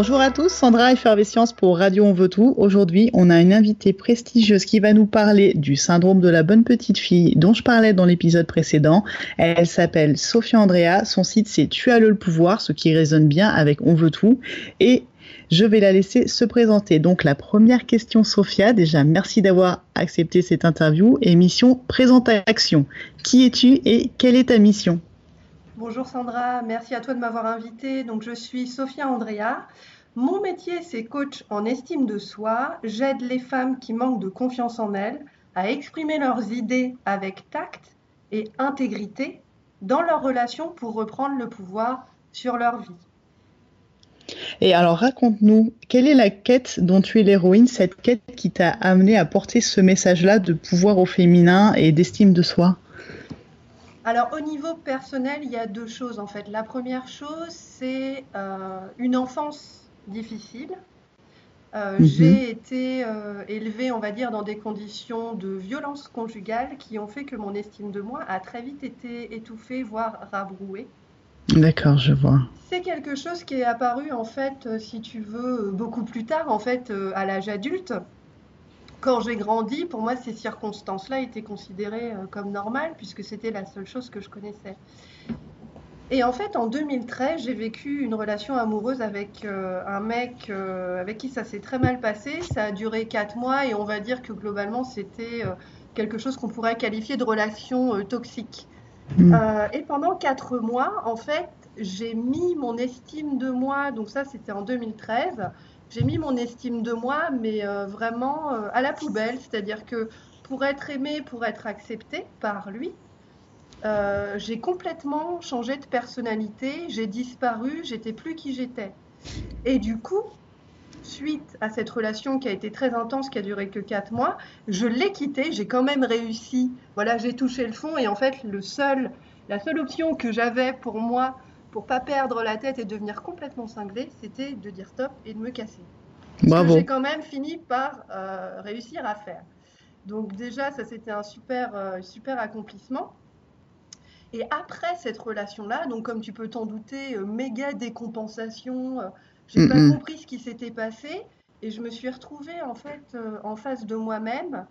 Bonjour à tous, Sandra Effervescience pour Radio On veut tout. Aujourd'hui, on a une invitée prestigieuse qui va nous parler du syndrome de la bonne petite fille dont je parlais dans l'épisode précédent. Elle s'appelle Sophia Andrea, son site c'est Tu as le pouvoir, ce qui résonne bien avec On veut tout. Et je vais la laisser se présenter. Donc la première question, Sophia, déjà merci d'avoir accepté cette interview. Et mission présentation. Qui es-tu et quelle est ta mission? Bonjour Sandra, merci à toi de m'avoir invitée. Donc je suis Sophia Andrea. Mon métier c'est coach en estime de soi. J'aide les femmes qui manquent de confiance en elles à exprimer leurs idées avec tact et intégrité dans leurs relations pour reprendre le pouvoir sur leur vie. Et alors raconte-nous, quelle est la quête dont tu es l'héroïne, cette quête qui t'a amené à porter ce message-là de pouvoir au féminin et d'estime de soi? Alors au niveau personnel, il y a deux choses en fait. La première chose, c'est euh, une enfance difficile. Euh, mhm. J'ai été euh, élevée, on va dire, dans des conditions de violence conjugale qui ont fait que mon estime de moi a très vite été étouffée, voire rabrouée. D'accord, je vois. C'est quelque chose qui est apparu, en fait, si tu veux, beaucoup plus tard, en fait, à l'âge adulte quand j'ai grandi, pour moi, ces circonstances-là étaient considérées euh, comme normales puisque c'était la seule chose que je connaissais. Et en fait, en 2013, j'ai vécu une relation amoureuse avec euh, un mec euh, avec qui ça s'est très mal passé. Ça a duré quatre mois et on va dire que globalement, c'était quelque chose qu'on pourrait qualifier de relation toxique. Mmh. et pendant quatre mois, en fait, j'ai mis mon estime de moi, donc ça c'était en 2013, j'ai mis mon estime de moi, mais euh, vraiment euh, à la poubelle. C'est-à-dire que pour être aimée, pour être acceptée par lui, euh, j'ai complètement changé de personnalité, j'ai disparu, j'étais plus qui j'étais. Et du coup, suite à cette relation qui a été très intense, qui a duré que quatre mois, je l'ai quitté, j'ai quand même réussi. Voilà, j'ai touché le fond et en fait, le seul, la seule option que j'avais pour moi pour pas perdre la tête et devenir complètement cinglé, c'était de dire stop et de me casser. Que j'ai quand même fini par euh, réussir à faire. Donc déjà, ça c'était un super, euh, super accomplissement. Et après cette relation-là, donc comme tu peux t'en douter, euh, méga décompensation, j'ai pas compris ce qui s'était passé et je me suis retrouvée en fait en face de moi-même,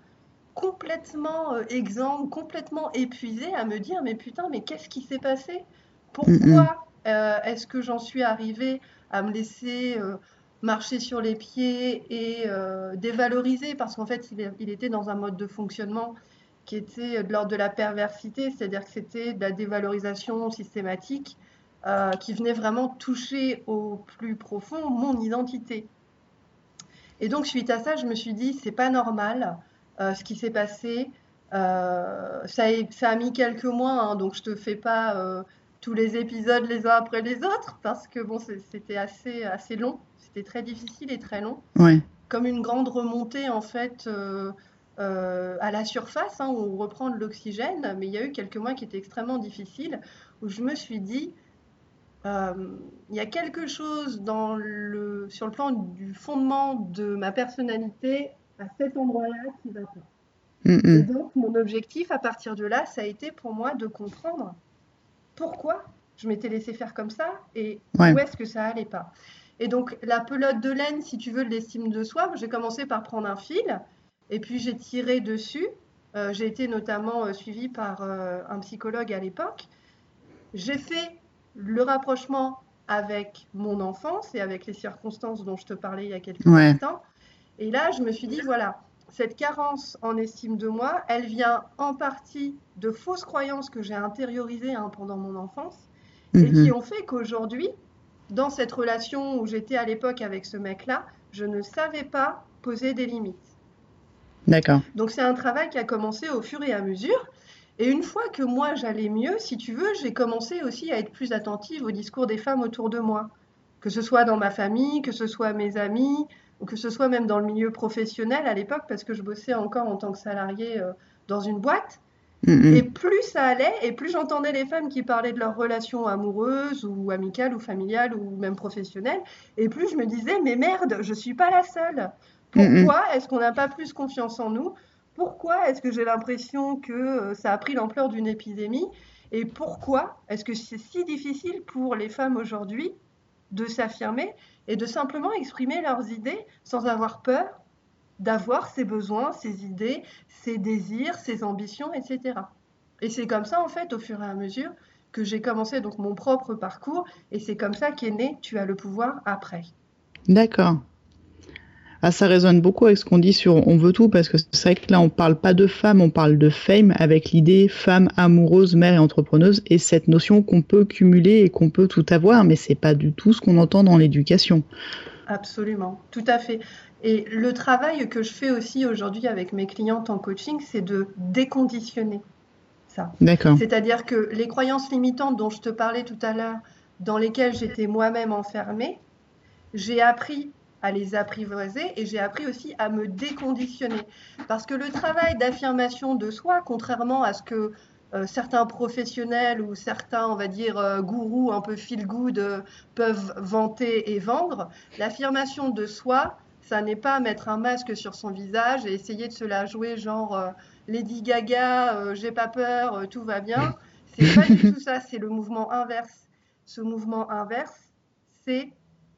complètement exsangue, complètement épuisée, à me dire mais putain, mais qu'est-ce qui s'est passé? Pourquoi euh, est-ce que j'en suis arrivée à me laisser euh, marcher sur les pieds et euh, dévaloriser? Parce qu'en fait, il, était dans un mode de fonctionnement qui était de l'ordre de la perversité, c'est-à-dire que c'était de la dévalorisation systématique qui venait vraiment toucher au plus profond mon identité. Et donc, suite à ça, je me suis dit, c'est pas normal ce qui s'est passé. ça, a, mis quelques mois, hein, donc je te fais pas tous les épisodes les uns après les autres parce que bon, c'était assez, assez long. C'était très difficile et très long. Comme une grande remontée en fait euh, euh, à la surface hein, où on reprend de l'oxygène. Mais il y a eu quelques mois qui étaient extrêmement difficiles où je me suis dit euh, il y a quelque chose dans le, sur le plan du fondement de ma personnalité à cet endroit-là qui va pas. Et donc, mon objectif à partir de là, ça a été pour moi de comprendre pourquoi je m'étais laissé faire comme ça et où est-ce que ça allait pas? Et donc, la pelote de laine, si tu veux, de l'estime de soi, j'ai commencé par prendre un fil et puis j'ai tiré dessus. Euh, j'ai été notamment euh, suivie par euh, un psychologue à l'époque. J'ai fait le rapprochement avec mon enfance et avec les circonstances dont je te parlais il y a quelques instants. Et là, je me suis dit, voilà, cette carence en estime de moi, elle vient en partie de fausses croyances que j'ai intériorisées hein, pendant mon enfance et qui mhm. ont fait qu'aujourd'hui, dans cette relation où j'étais à l'époque avec ce mec-là, je ne savais pas poser des limites. D'accord. Donc c'est un travail qui a commencé au fur et à mesure. Et une fois que moi j'allais mieux, si tu veux, j'ai commencé aussi à être plus attentive au discours des femmes autour de moi. Que ce soit dans ma famille, que ce soit mes amis, que ce soit même dans le milieu professionnel à l'époque, parce que je bossais encore en tant que salarié euh, dans une boîte. Mm-hmm. Et plus ça allait, et plus j'entendais les femmes qui parlaient de leurs relations amoureuses ou amicales ou familiales ou même professionnelles, et plus je me disais, mais merde, je suis pas la seule. Pourquoi mm-hmm. est-ce qu'on n'a pas plus confiance en nous? Pourquoi est-ce que j'ai l'impression que euh, ça a pris l'ampleur d'une épidémie? Et pourquoi est-ce que c'est si difficile pour les femmes aujourd'hui de s'affirmer? Et de simplement exprimer leurs idées sans avoir peur d'avoir ses besoins, ses idées, ses désirs, ses ambitions, etc. Et c'est comme ça, en fait, au fur et à mesure, que j'ai commencé donc mon propre parcours, et c'est comme ça qu'est né Tu as le pouvoir après. D'accord. Ah, ça résonne beaucoup avec ce qu'on dit sur On veut tout, parce que c'est vrai que là, on parle pas de femme, on parle de fame, avec l'idée femme amoureuse, mère et entrepreneuse, et cette notion qu'on peut cumuler et qu'on peut tout avoir, mais c'est pas du tout ce qu'on entend dans l'éducation. Absolument, tout à fait. Et le travail que je fais aussi aujourd'hui avec mes clientes en coaching, c'est de déconditionner ça. D'accord. C'est-à-dire que les croyances limitantes dont je te parlais tout à l'heure, dans lesquelles j'étais moi-même enfermée, j'ai appris à les apprivoiser et j'ai appris aussi à me déconditionner. Parce que le travail d'affirmation de soi, contrairement à ce que euh, certains professionnels ou certains, on va dire, euh, gourous un peu feel good euh, peuvent vanter et vendre, l'affirmation de soi, ça n'est pas mettre un masque sur son visage et essayer de se la jouer genre Lady Gaga, j'ai pas peur, tout va bien. C'est pas du tout ça, c'est le mouvement inverse. Ce mouvement inverse, c'est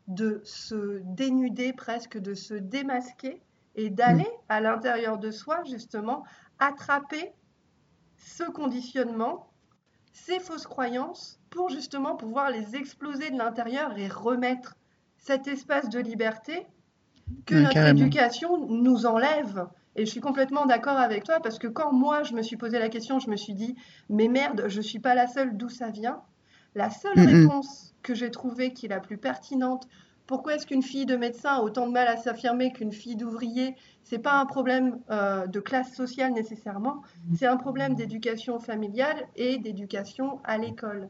de se dénuder presque, de se démasquer et d'aller mm. à l'intérieur de soi, justement, attraper ce conditionnement, ces fausses croyances, pour justement pouvoir les exploser de l'intérieur et remettre cet espace de liberté que notre éducation nous enlève. Et je suis complètement d'accord avec toi parce que quand moi je me suis posé la question, je me suis dit mais merde, je suis pas la seule d'où ça vient? La seule réponse que j'ai trouvée qui est la plus pertinente pourquoi est-ce qu'une fille de médecin a autant de mal à s'affirmer qu'une fille d'ouvrier? C'est pas un problème euh, de classe sociale nécessairement, c'est un problème d'éducation familiale et d'éducation à l'école.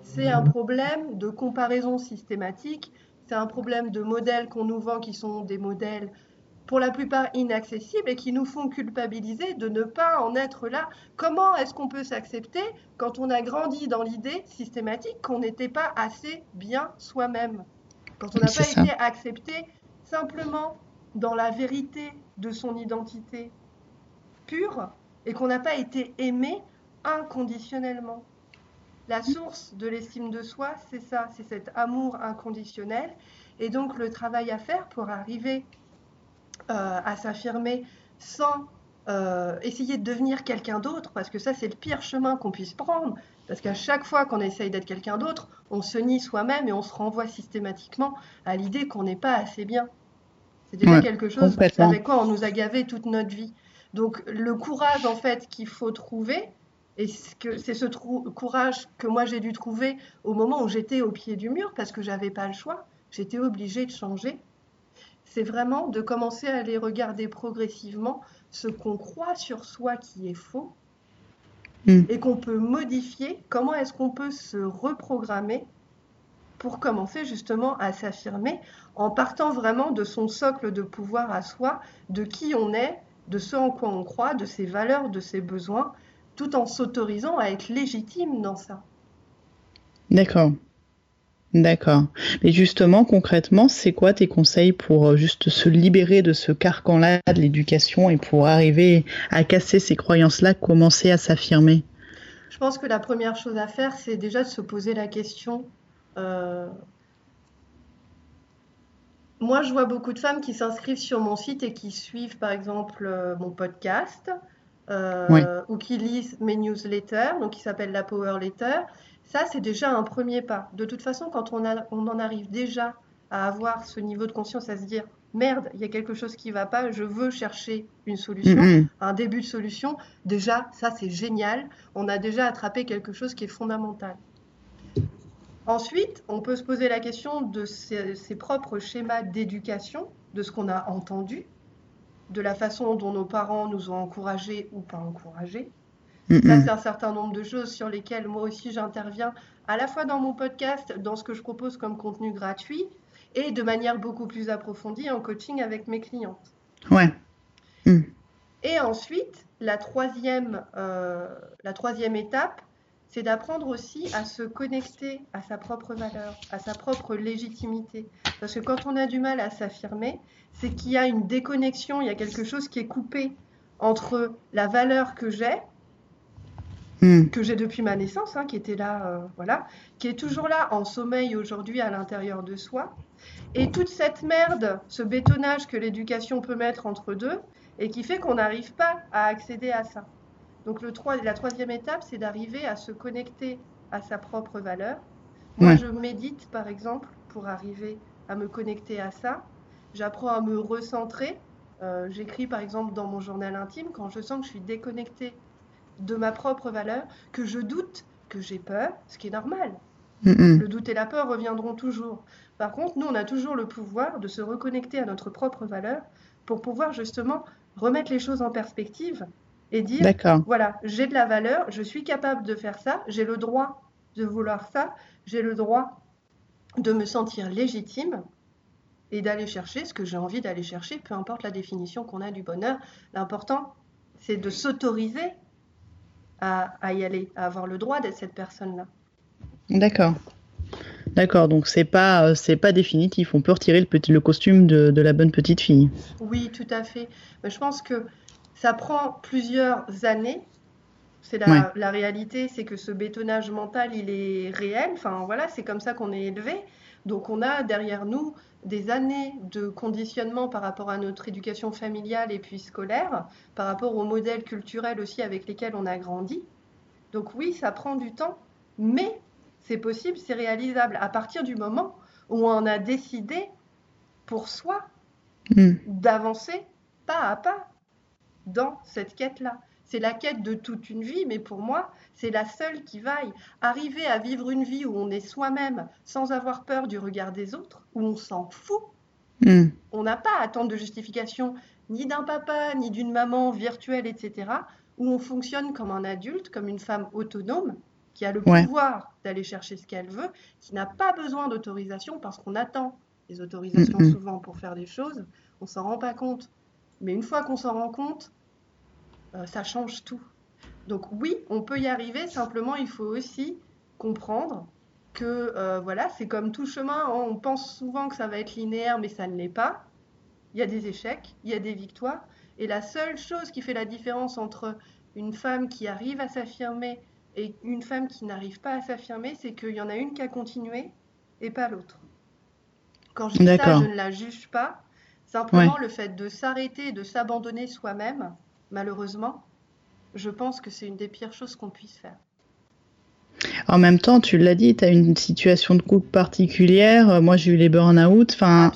C'est un problème de comparaison systématique, c'est un problème de modèles qu'on nous vend qui sont des modèles pour la plupart inaccessibles et qui nous font culpabiliser de ne pas en être là. Comment est-ce qu'on peut s'accepter quand on a grandi dans l'idée systématique qu'on n'était pas assez bien soi-même? Quand on n'a pas été accepté simplement dans la vérité de son identité pure et qu'on n'a pas été aimé inconditionnellement. La source de l'estime de soi, c'est ça, c'est cet amour inconditionnel. Et donc le travail à faire pour arriver à s'affirmer sans euh, essayer de devenir quelqu'un d'autre, parce que ça c'est le pire chemin qu'on puisse prendre, parce qu'à chaque fois qu'on essaye d'être quelqu'un d'autre, on se nie soi-même et on se renvoie systématiquement à l'idée qu'on n'est pas assez bien. C'est déjà quelque chose avec quoi on nous a gavé toute notre vie. Donc le courage en fait qu'il faut trouver, et c'est ce courage que moi j'ai dû trouver au moment où j'étais au pied du mur parce que j'avais pas le choix, j'étais obligée de changer. C'est vraiment de commencer à aller regarder progressivement ce qu'on croit sur soi qui est faux Hmm. et qu'on peut modifier, comment est-ce qu'on peut se reprogrammer pour commencer justement à s'affirmer en partant vraiment de son socle de pouvoir à soi, de qui on est, de ce en quoi on croit, de ses valeurs, de ses besoins, tout en s'autorisant à être légitime dans ça? D'accord. D'accord. Mais justement, concrètement, c'est quoi tes conseils pour euh, juste se libérer de ce carcan-là de l'éducation et pour arriver à casser ces croyances-là, commencer à s'affirmer? Je pense que la première chose à faire, c'est déjà de se poser la question. Euh, moi, je vois beaucoup de femmes qui s'inscrivent sur mon site et qui suivent, par exemple, euh, mon podcast ou qui lisent mes newsletters, donc qui s'appelle la Power Letter ça, c'est déjà un premier pas. De toute façon, quand on, en arrive déjà à avoir ce niveau de conscience, à se dire merde, il y a quelque chose qui ne va pas, je veux chercher une solution, mm-hmm. un début de solution, déjà, ça c'est génial. On a déjà attrapé quelque chose qui est fondamental. Ensuite, on peut se poser la question de ses propres schémas d'éducation, de ce qu'on a entendu, de la façon dont nos parents nous ont encouragés ou pas encouragés. Ça, c'est un certain nombre de choses sur lesquelles moi aussi j'interviens à la fois dans mon podcast, dans ce que je propose comme contenu gratuit, et de manière beaucoup plus approfondie en coaching avec mes clientes. Ouais. Mm. Et ensuite, la troisième, euh, la troisième étape, c'est d'apprendre aussi à se connecter à sa propre valeur, à sa propre légitimité. Parce que quand on a du mal à s'affirmer, c'est qu'il y a une déconnexion, il y a quelque chose qui est coupé entre la valeur que j'ai hmm. que j'ai depuis ma naissance, hein, qui était là, euh, voilà, qui est toujours là en sommeil aujourd'hui à l'intérieur de soi. Et toute cette merde, ce bétonnage que l'éducation peut mettre entre deux, et qui fait qu'on n'arrive pas à accéder à ça. Donc le la troisième étape, c'est d'arriver à se connecter à sa propre valeur. Moi, je médite, par exemple, pour arriver à me connecter à ça. J'apprends à me recentrer. Euh, j'écris, par exemple, dans mon journal intime, quand je sens que je suis déconnectée de ma propre valeur, que je doute, que j'ai peur, ce qui est normal. Le doute et la peur reviendront toujours. Par contre, nous, on a toujours le pouvoir de se reconnecter à notre propre valeur pour pouvoir justement remettre les choses en perspective et dire, voilà, j'ai de la valeur, je suis capable de faire ça, j'ai le droit de vouloir ça, j'ai le droit de me sentir légitime et d'aller chercher ce que j'ai envie d'aller chercher, peu importe la définition qu'on a du bonheur. L'important, c'est de s'autoriser à, y aller, à avoir le droit d'être cette personne-là. D'accord. D'accord, donc c'est pas euh, c'est pas définitif. On peut retirer le, petit, le costume de, de, la bonne petite fille. Oui, tout à fait. Mais je pense que ça prend plusieurs années. C'est la, la, réalité, c'est que ce bétonnage mental, il est réel. Enfin voilà, c'est comme ça qu'on est élevé. Donc on a derrière nous des années de conditionnement par rapport à notre éducation familiale et puis scolaire, par rapport aux modèles culturels aussi avec lesquels on a grandi. Donc oui, ça prend du temps, mais c'est possible, c'est réalisable à partir du moment où on a décidé pour soi hmm. d'avancer pas à pas dans cette quête-là. C'est la quête de toute une vie, mais pour moi, c'est la seule qui vaille. Arriver à vivre une vie où on est soi-même sans avoir peur du regard des autres, où on s'en fout. Hmm. On n'a pas à attendre de justification ni d'un papa, ni d'une maman virtuelle, etc. Où on fonctionne comme un adulte, comme une femme autonome, qui a le pouvoir d'aller chercher ce qu'elle veut, qui n'a pas besoin d'autorisation parce qu'on attend les autorisations mm, mm. souvent pour faire des choses, on s'en rend pas compte. Mais une fois qu'on s'en rend compte, ça change tout. Donc oui, on peut y arriver, simplement il faut aussi comprendre que euh, voilà, c'est comme tout chemin, on pense souvent que ça va être linéaire, mais ça ne l'est pas. Il y a des échecs, il y a des victoires, et la seule chose qui fait la différence entre une femme qui arrive à s'affirmer et une femme qui n'arrive pas à s'affirmer, c'est qu'il y en a une qui a continué et pas l'autre. Quand je dis ça, je ne la juge pas. Simplement, le fait de s'arrêter, de s'abandonner soi-même, malheureusement, je pense que c'est une des pires choses qu'on puisse faire. En même temps, tu l'as dit, tu as une situation de couple particulière. Moi, j'ai eu les burn-out. Enfin,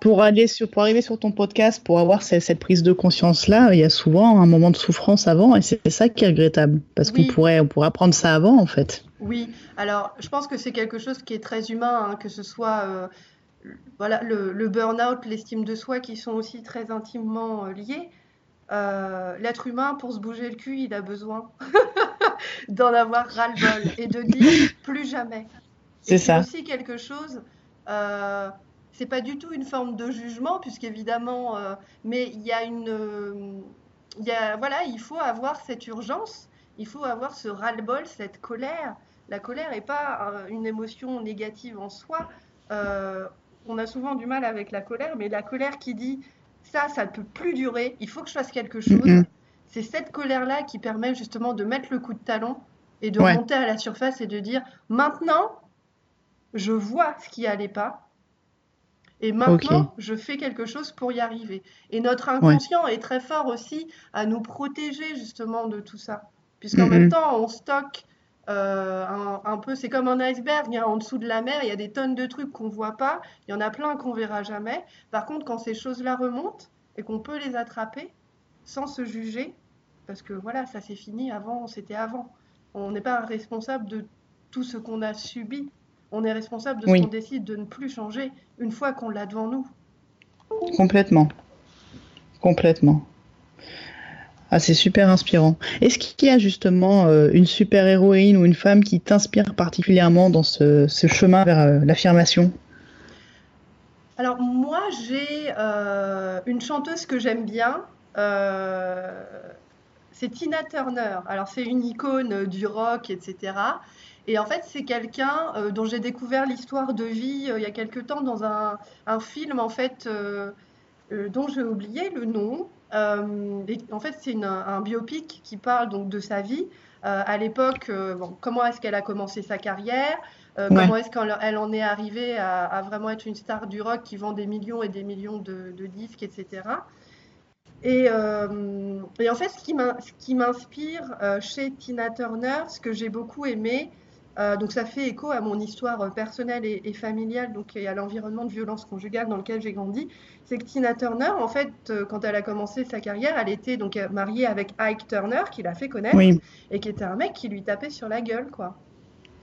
pour aller sur, pour arriver sur ton podcast, pour avoir cette, prise de conscience-là, il y a souvent un moment de souffrance avant, et c'est ça qui est regrettable, parce qu'on pourrait, on pourrait apprendre ça avant, en fait. Oui. Alors, je pense que c'est quelque chose qui est très humain, hein, que ce soit euh, voilà le, le burn-out, l'estime de soi, qui sont aussi très intimement euh, liés. L'être humain, pour se bouger le cul, il a besoin d'en avoir ras-le-bol et de dire plus jamais. C'est ça. C'est aussi quelque chose. Euh, c'est pas du tout une forme de jugement, puisqu'évidemment, euh, mais il y a une. Euh, y a, voilà, il faut avoir cette urgence, il faut avoir ce ras-le-bol, cette colère. La colère n'est pas euh, une émotion négative en soi. on a souvent du mal avec la colère, mais la colère qui dit ça, ça ne peut plus durer, il faut que je fasse quelque chose c'est cette colère-là qui permet justement de mettre le coup de talon et de remonter à la surface et de dire maintenant, je vois ce qui n'allait pas. Et maintenant, je fais quelque chose pour y arriver. Et notre inconscient est très fort aussi à nous protéger justement de tout ça. Puisqu'en même temps, on stocke euh, un, peu, c'est comme un iceberg, en dessous de la mer, il y a des tonnes de trucs qu'on ne voit pas, il y en a plein qu'on verra jamais. Par contre, quand ces choses-là remontent et qu'on peut les attraper sans se juger, parce que voilà, ça c'est fini, avant c'était avant. On n'est pas responsable de tout ce qu'on a subi, on est responsable de ce qu'on décide de ne plus changer une fois qu'on l'a devant nous. Complètement. Complètement. Ah, c'est super inspirant. Est-ce qu'il y a justement euh, une super héroïne ou une femme qui t'inspire particulièrement dans ce, chemin vers euh, l'affirmation? Alors moi, j'ai euh, une chanteuse que j'aime bien, c'est Tina Turner. Alors c'est une icône du rock, etc. Et en fait, c'est quelqu'un dont j'ai découvert l'histoire de vie il y a quelque temps dans un, film en fait dont j'ai oublié le nom. En fait, c'est un biopic qui parle donc de sa vie. À l'époque, comment est-ce qu'elle a commencé sa carrière, comment est-ce qu'elle en est arrivée à, vraiment être une star du rock qui vend des millions et des millions de, disques, etc. Et, et, en fait, ce qui m'inspire chez Tina Turner, ce que j'ai beaucoup aimé, euh, donc ça fait écho à mon histoire euh, personnelle et, familiale, donc et à l'environnement de violence conjugale dans lequel j'ai grandi. C'est que Tina Turner, en fait, euh, quand elle a commencé sa carrière, elle était donc mariée avec Ike Turner, qui l'a fait connaître, et qui était un mec qui lui tapait sur la gueule, quoi.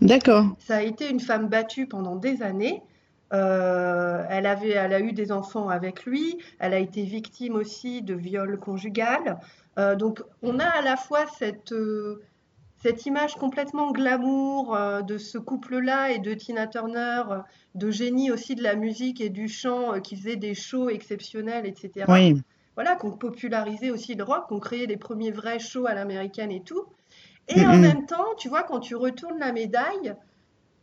D'accord. Ça a été une femme battue pendant des années. elle, avait, elle a eu des enfants avec lui. Elle a été victime aussi de viol conjugal. donc, on a à la fois cette cette image complètement glamour euh, de ce couple-là et de Tina Turner, euh, de génie aussi de la musique et du chant, euh, qui faisait des shows exceptionnels, etc. Oui. Voilà, qu'on popularisait aussi le rock, qu'on créait les premiers vrais shows à l'américaine et tout. Et en même temps, tu vois, quand tu retournes la médaille,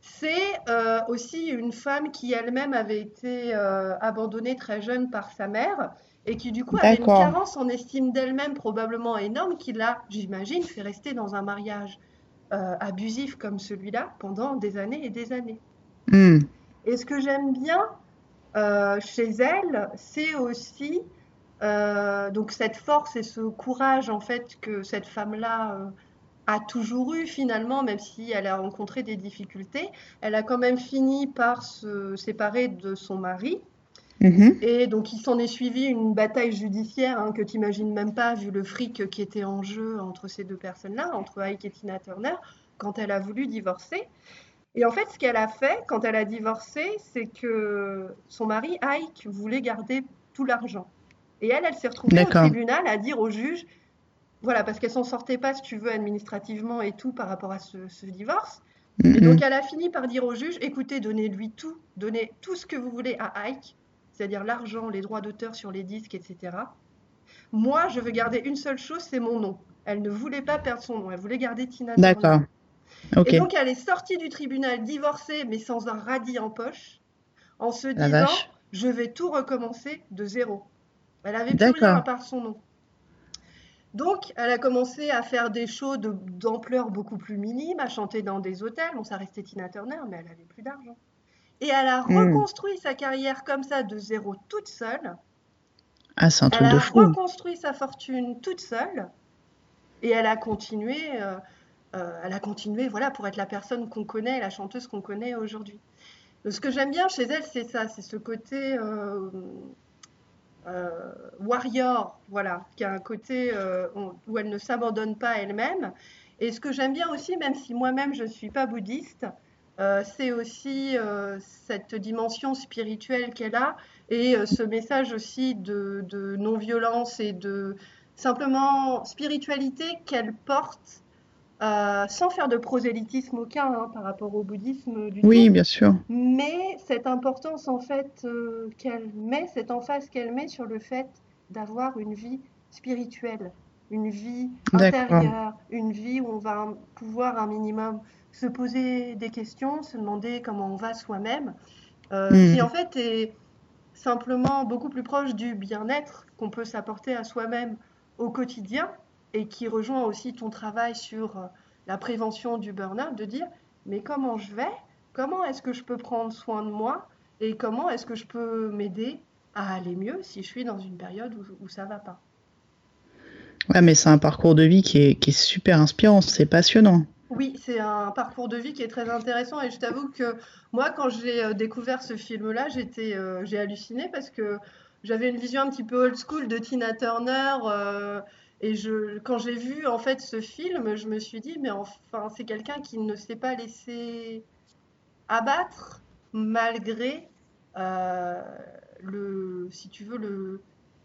c'est aussi une femme qui elle-même avait été abandonnée très jeune par sa mère et qui du coup avait une carence en estime d'elle-même probablement énorme qui l'a, j'imagine, fait rester dans un mariage euh, abusif comme celui-là pendant des années et des années. Hmm. Et ce que j'aime bien euh, chez elle, c'est aussi euh, donc cette force et ce courage en fait que cette femme-là a toujours eu finalement, même si elle a rencontré des difficultés. Elle a quand même fini par se séparer de son mari Mhm. Et donc, il s'en est suivi une bataille judiciaire hein, que tu n'imagines même pas, vu le fric qui était en jeu entre ces deux personnes-là, entre Ike et Tina Turner, quand elle a voulu divorcer. Et en fait, ce qu'elle a fait quand elle a divorcé, c'est que son mari, Ike, voulait garder tout l'argent. Et elle, elle s'est retrouvée au tribunal à dire au juge, voilà, parce qu'elle s'en sortait pas, si tu veux, administrativement et tout par rapport à ce, divorce. Et mhm. donc, elle a fini par dire au juge, écoutez, donnez-lui tout, donnez tout ce que vous voulez à Ike, c'est-à-dire l'argent, les droits d'auteur sur les disques, etc. Moi, je veux garder une seule chose, c'est mon nom. Elle ne voulait pas perdre son nom, elle voulait garder Tina D'accord. Et donc, elle est sortie du tribunal divorcée, mais sans un radis en poche, en se disant je vais tout recommencer de zéro. Elle avait plus rien à part son nom. Donc, elle a commencé à faire des shows d'ampleur beaucoup plus minime, à chanter dans des hôtels. Bon, ça restait Tina Turner, mais elle avait plus d'argent. Et elle a hmm. reconstruit sa carrière comme ça de zéro toute seule. Ah, c'est un truc de fou. Elle a reconstruit sa fortune toute seule. Et elle a continué, euh, euh, elle a continué, voilà, pour être la personne qu'on connaît, la chanteuse qu'on connaît aujourd'hui. Ce que j'aime bien chez elle, c'est ça, c'est ce côté euh, warrior, voilà, qui a un côté où elle ne s'abandonne pas elle-même. Et ce que j'aime bien aussi, même si moi-même je ne suis pas bouddhiste, c'est aussi euh, cette dimension spirituelle qu'elle a et euh, ce message aussi de, non-violence et de simplement spiritualité qu'elle porte sans faire de prosélytisme aucun hein, par rapport au bouddhisme du Oui, bien sûr. Mais cette importance en fait qu'elle met, cette emphase qu'elle met sur le fait d'avoir une vie spirituelle, une vie intérieure, une vie où on va pouvoir un minimum se poser des questions, se demander comment on va soi-même, euh, hmm. qui en fait est simplement beaucoup plus proche du bien-être qu'on peut s'apporter à soi-même au quotidien et qui rejoint aussi ton travail sur euh, la prévention du burn-out, de dire mais comment je vais? Comment est-ce que je peux prendre soin de moi? Et comment est-ce que je peux m'aider à aller mieux si je suis dans une période où, où ça va pas? Ouais, mais c'est un parcours de vie qui est, qui est super inspirant, c'est passionnant. Oui, c'est un parcours de vie qui est très intéressant et je t'avoue que moi, quand j'ai euh, découvert ce film-là, j'étais, euh, j'ai halluciné parce que j'avais une vision un petit peu old school de Tina Turner euh, et je, quand j'ai vu en fait ce film, je me suis dit mais enfin c'est quelqu'un qui ne s'est pas laissé abattre malgré le, si tu veux le,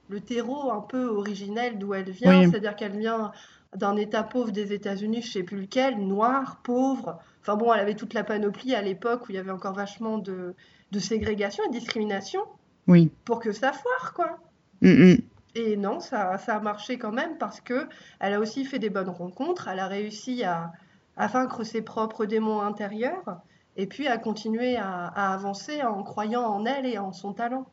le terreau un peu originel d'où elle vient, c'est-à-dire qu'elle vient d'un État pauvre des États-Unis, je sais plus lequel, noir, pauvre. Enfin bon, elle avait toute la panoplie à l'époque où il y avait encore vachement de, ségrégation et de discrimination. Oui. Pour que ça foire, quoi. Mm, mm. Et non, ça, ça a marché quand même parce que elle a aussi fait des bonnes rencontres. Elle a réussi à, vaincre ses propres démons intérieurs et puis à continuer à, à, avancer en croyant en elle et en son talent.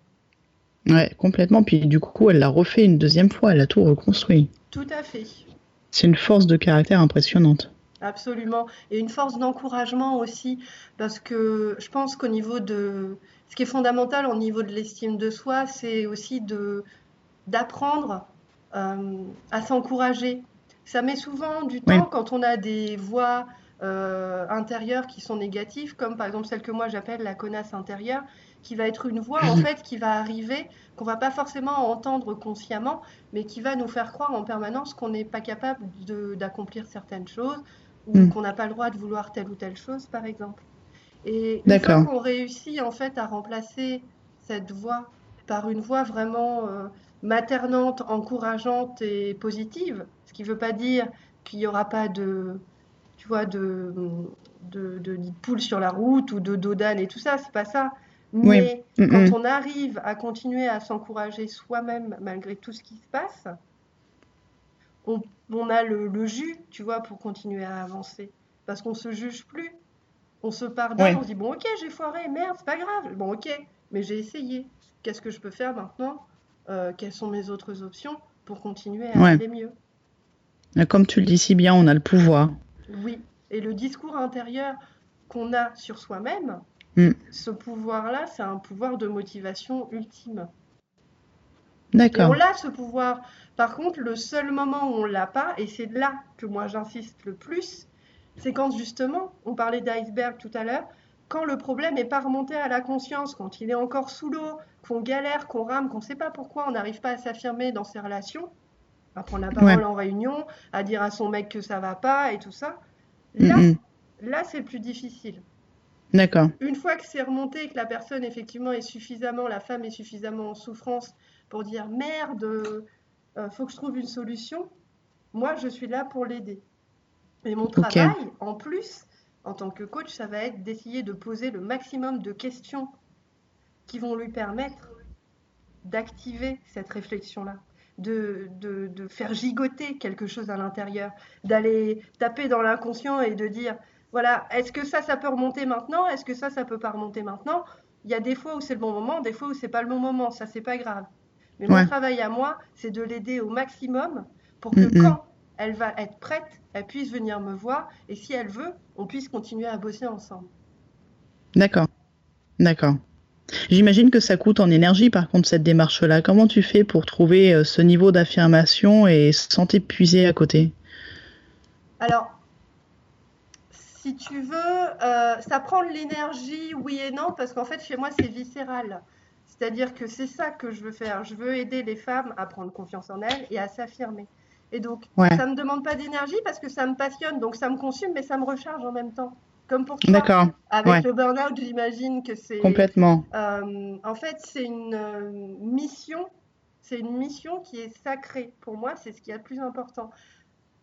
Ouais, complètement. Puis du coup, elle l'a refait une deuxième fois. Elle a tout reconstruit. Tout à fait. C'est une force de caractère impressionnante. absolument. Et une force d'encouragement aussi, parce que je pense qu'au niveau de... Ce qui est fondamental au niveau de l'estime de soi, c'est aussi de d'apprendre euh, à s'encourager. Ça met souvent du temps quand on a des voix euh, intérieures qui sont négatives, comme par exemple celle que moi j'appelle la connasse intérieure, qui va être une voix en fait qui va arriver, qu'on va pas forcément entendre consciemment, mais qui va nous faire croire en permanence qu'on n'est pas capable d'accomplir certaines choses ou mm. qu'on n'a pas le droit de vouloir telle ou telle chose, par exemple. Et une fois qu'on réussit en fait à remplacer cette voix par une voix vraiment euh, maternante, encourageante et positive, ce qui ne veut pas dire qu'il n'y aura pas de, tu vois, de, de, de, poules sur la route ou de dodane et tout ça, c'est pas ça. Mais quand on arrive à continuer à s'encourager soi-même malgré tout ce qui se passe, on, on a le, le, jus, tu vois, pour continuer à avancer. Parce qu'on se juge plus. On se pardonne, on se dit, bon, ok, j'ai foiré, merde, c'est pas grave. Bon, ok, mais j'ai essayé. Qu'est-ce que je peux faire maintenant euh, quelles sont mes autres options pour continuer à aller mieux? Comme tu le dis si bien, on a le pouvoir. Oui, et le discours intérieur qu'on a sur soi-même, mm. ce pouvoir-là, c'est un pouvoir de motivation ultime. D'accord. On a ce pouvoir. Par contre, le seul moment où on l'a pas, et c'est là que moi j'insiste le plus, c'est quand justement, on parlait d'iceberg tout à l'heure, quand le problème n'est pas remonté à la conscience, quand il est encore sous l'eau, qu'on galère, qu'on rame, qu'on ne sait pas pourquoi on n'arrive pas à s'affirmer dans ses relations, à prendre la parole en réunion, à dire à son mec que ça va pas et tout ça, là, là c'est le plus difficile. D'accord. Une fois que c'est remonté, que la personne effectivement est suffisamment, la femme est suffisamment en souffrance pour dire merde, euh, faut que je trouve une solution, moi je suis là pour l'aider. Et mon travail, en plus, en tant que coach, ça va être d'essayer de poser le maximum de questions qui vont lui permettre d'activer cette réflexion-là, de, de, faire gigoter quelque chose à l'intérieur, d'aller taper dans l'inconscient et de dire, voilà, est-ce que ça, ça peut remonter maintenant? Est-ce que ça, ça peut pas remonter maintenant? Il y a des fois où c'est le bon moment, des fois où c'est pas le bon moment, ça, c'est pas grave. Mais mon travail à moi, c'est de l'aider au maximum pour que quand elle va être prête, elle puisse venir me voir et si elle veut, on puisse continuer à bosser ensemble. D'accord. D'accord. J'imagine que ça coûte en énergie par contre cette démarche-là. Comment tu fais pour trouver euh, ce niveau d'affirmation et sans t'épuiser à côté? Alors, si tu veux, euh, ça prend de l'énergie, oui et non, parce qu'en fait chez moi c'est viscéral. C'est-à-dire que c'est ça que je veux faire. Je veux aider les femmes à prendre confiance en elles et à s'affirmer. Et donc, ça ne me demande pas d'énergie parce que ça me passionne, donc ça me consume, mais ça me recharge en même temps. Comme pour toi. D'accord. Avec le burn-out, j'imagine que c'est. Complètement. Euh, en fait, c'est une euh, mission. C'est une mission qui est sacrée. Pour moi, c'est ce qui est le plus important.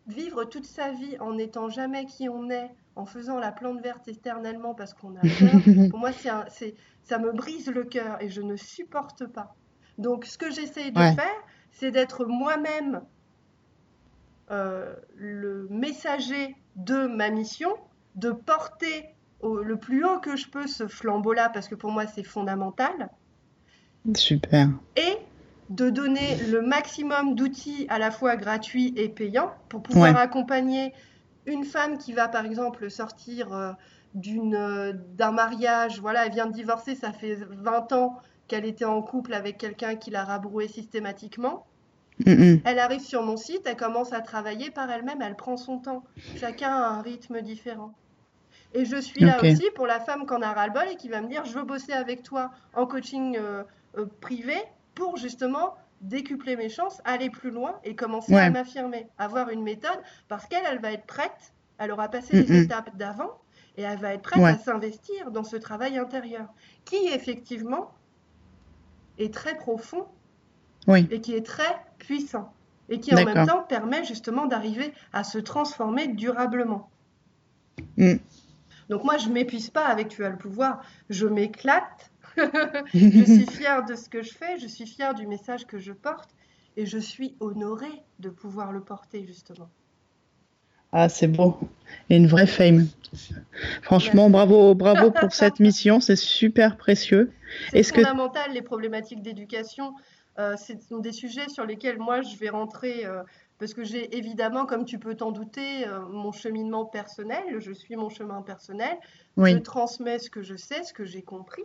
Vivre toute sa vie en n'étant jamais qui on est, en faisant la plante verte éternellement parce qu'on a peur, pour moi, c'est, ça me brise le cœur et je ne supporte pas. Donc, ce que j'essaye de faire, c'est d'être moi-même euh, le messager de ma mission, de porter le plus haut que je peux ce flambeau-là, parce que pour moi c'est fondamental. Super. Et de donner le maximum d'outils à la fois gratuits et payants pour pouvoir accompagner une femme qui va par exemple sortir euh, d'une euh, d'un mariage, voilà, elle vient de divorcer, ça fait 20 ans qu'elle était en couple avec quelqu'un qui l'a rabroué systématiquement. Elle arrive sur mon site, elle commence à travailler par elle-même, elle prend son temps. Chacun a un rythme différent. Et je suis là aussi pour la femme qui en a ras-le-bol et qui va me dire je veux bosser avec toi en coaching euh, euh, privé pour justement décupler mes chances, aller plus loin et commencer à m'affirmer, avoir une méthode parce qu'elle, elle va être prête, elle aura passé les étapes d'avant et elle va être prête à s'investir dans ce travail intérieur qui effectivement est très profond et qui est très puissant et qui en même temps permet justement d'arriver à se transformer durablement. Mm. Donc moi, je m'épuise pas avec Tu as le pouvoir, je m'éclate, je suis fière de ce que je fais, je suis fière du message que je porte et je suis honorée de pouvoir le porter justement. Ah, c'est beau. Et une vraie fame. Franchement, bravo, bravo pour cette mission, c'est super précieux. C'est fondamental, les problématiques d'éducation. Euh, ce sont des sujets sur lesquels moi je vais rentrer euh, parce que j'ai évidemment, comme tu peux t'en douter, euh, mon cheminement personnel, je suis mon chemin personnel, je transmets ce que je sais, ce que j'ai compris.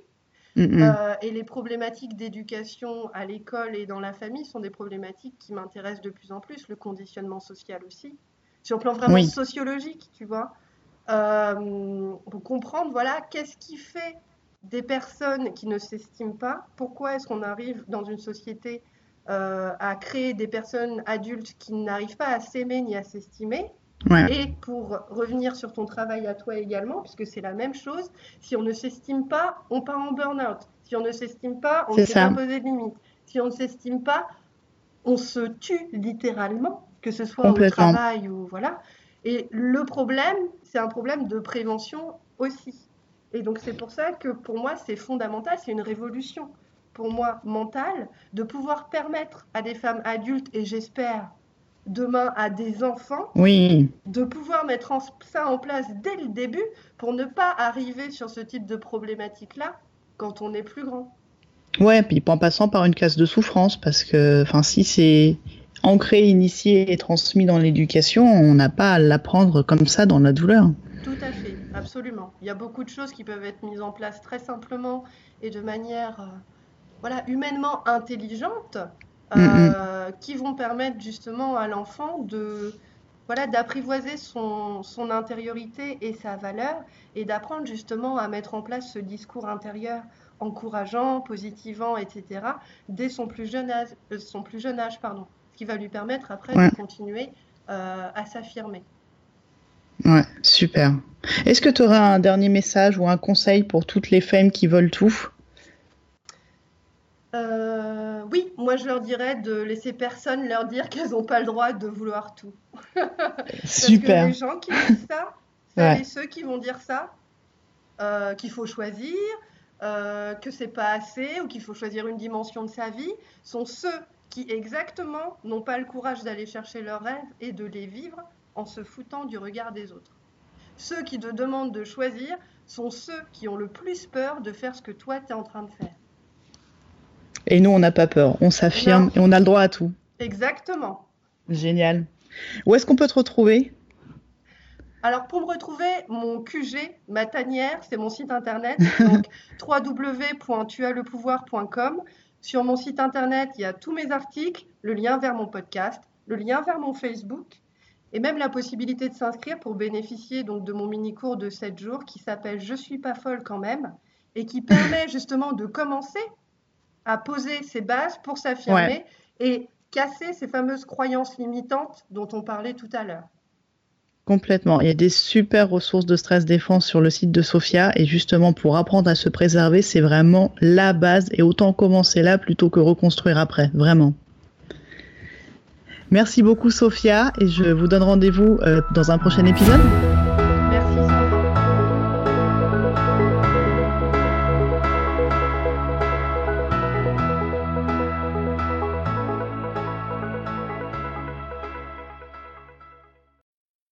Mm, mm. Euh, et les problématiques d'éducation à l'école et dans la famille sont des problématiques qui m'intéressent de plus en plus, le conditionnement social aussi, sur le plan vraiment sociologique, tu vois. Euh, pour comprendre, voilà, qu'est-ce qui fait des personnes qui ne s'estiment pas, pourquoi est-ce qu'on arrive dans une société euh, à créer des personnes adultes qui n'arrivent pas à s'aimer ni à s'estimer. Et pour revenir sur ton travail à toi également, puisque c'est la même chose, si on ne s'estime pas, on part en burn-out. Si on ne s'estime pas, on ne sait pas de limites. Si on ne s'estime pas, on se tue littéralement, que ce soit au travail ou voilà. Et le problème, c'est un problème de prévention aussi. Et donc c'est pour ça que pour moi, c'est fondamental, c'est une révolution pour moi mentale de pouvoir permettre à des femmes adultes et j'espère demain à des enfants oui. de pouvoir mettre ça en place dès le début pour ne pas arriver sur ce type de problématique-là quand on est plus grand. Ouais, puis en passant par une case de souffrance, parce que enfin, si c'est ancré, initié et transmis dans l'éducation, on n'a pas à l'apprendre comme ça dans la douleur. Tout à fait, absolument. Il y a beaucoup de choses qui peuvent être mises en place très simplement et de manière... Euh, voilà, humainement intelligentes mm, mm. euh, qui vont permettre justement à l'enfant de voilà, d'apprivoiser son, son, intériorité et sa valeur et d'apprendre justement à mettre en place ce discours intérieur encourageant, positivant, etc. dès son plus jeune âge, euh, son plus jeune âge pardon, ce qui va lui permettre après de continuer euh, à s'affirmer. Ouais, super. Est-ce que tu auras un dernier message ou un conseil pour toutes les femmes qui veulent tout? Euh, oui, moi je leur dirais de laisser personne leur dire qu'elles n'ont pas le droit de vouloir tout. Super. Parce que les gens qui disent ça, c'est ceux qui vont dire ça, euh, qu'il faut choisir, euh, que c'est pas assez ou qu'il faut choisir une dimension de sa vie, sont ceux qui exactement n'ont pas le courage d'aller chercher leurs rêves et de les vivre en se foutant du regard des autres. Ceux qui te demandent de choisir sont ceux qui ont le plus peur de faire ce que toi tu es en train de faire. Et nous, on n'a pas peur, on s'affirme et on a le droit à tout. Exactement. Génial. Où est-ce qu'on peut te retrouver? Alors pour me retrouver, mon QG, ma tanière, c'est mon site internet, donc www.tuaslepouvoir.com. Sur mon site internet, il y a tous mes articles, le lien vers mon podcast, le lien vers mon Facebook et même la possibilité de s'inscrire pour bénéficier donc de mon mini cours de 7 jours qui s'appelle Je suis pas folle quand même et qui permet justement de commencer à poser ses bases pour s'affirmer et casser ces fameuses croyances limitantes dont on parlait tout à l'heure. Complètement. Il y a des super ressources de stress défense sur le site de Sophia et justement pour apprendre à se préserver, c'est vraiment la base et autant commencer là plutôt que reconstruire après, vraiment. Merci beaucoup Sophia et je vous donne rendez-vous euh, dans un prochain épisode.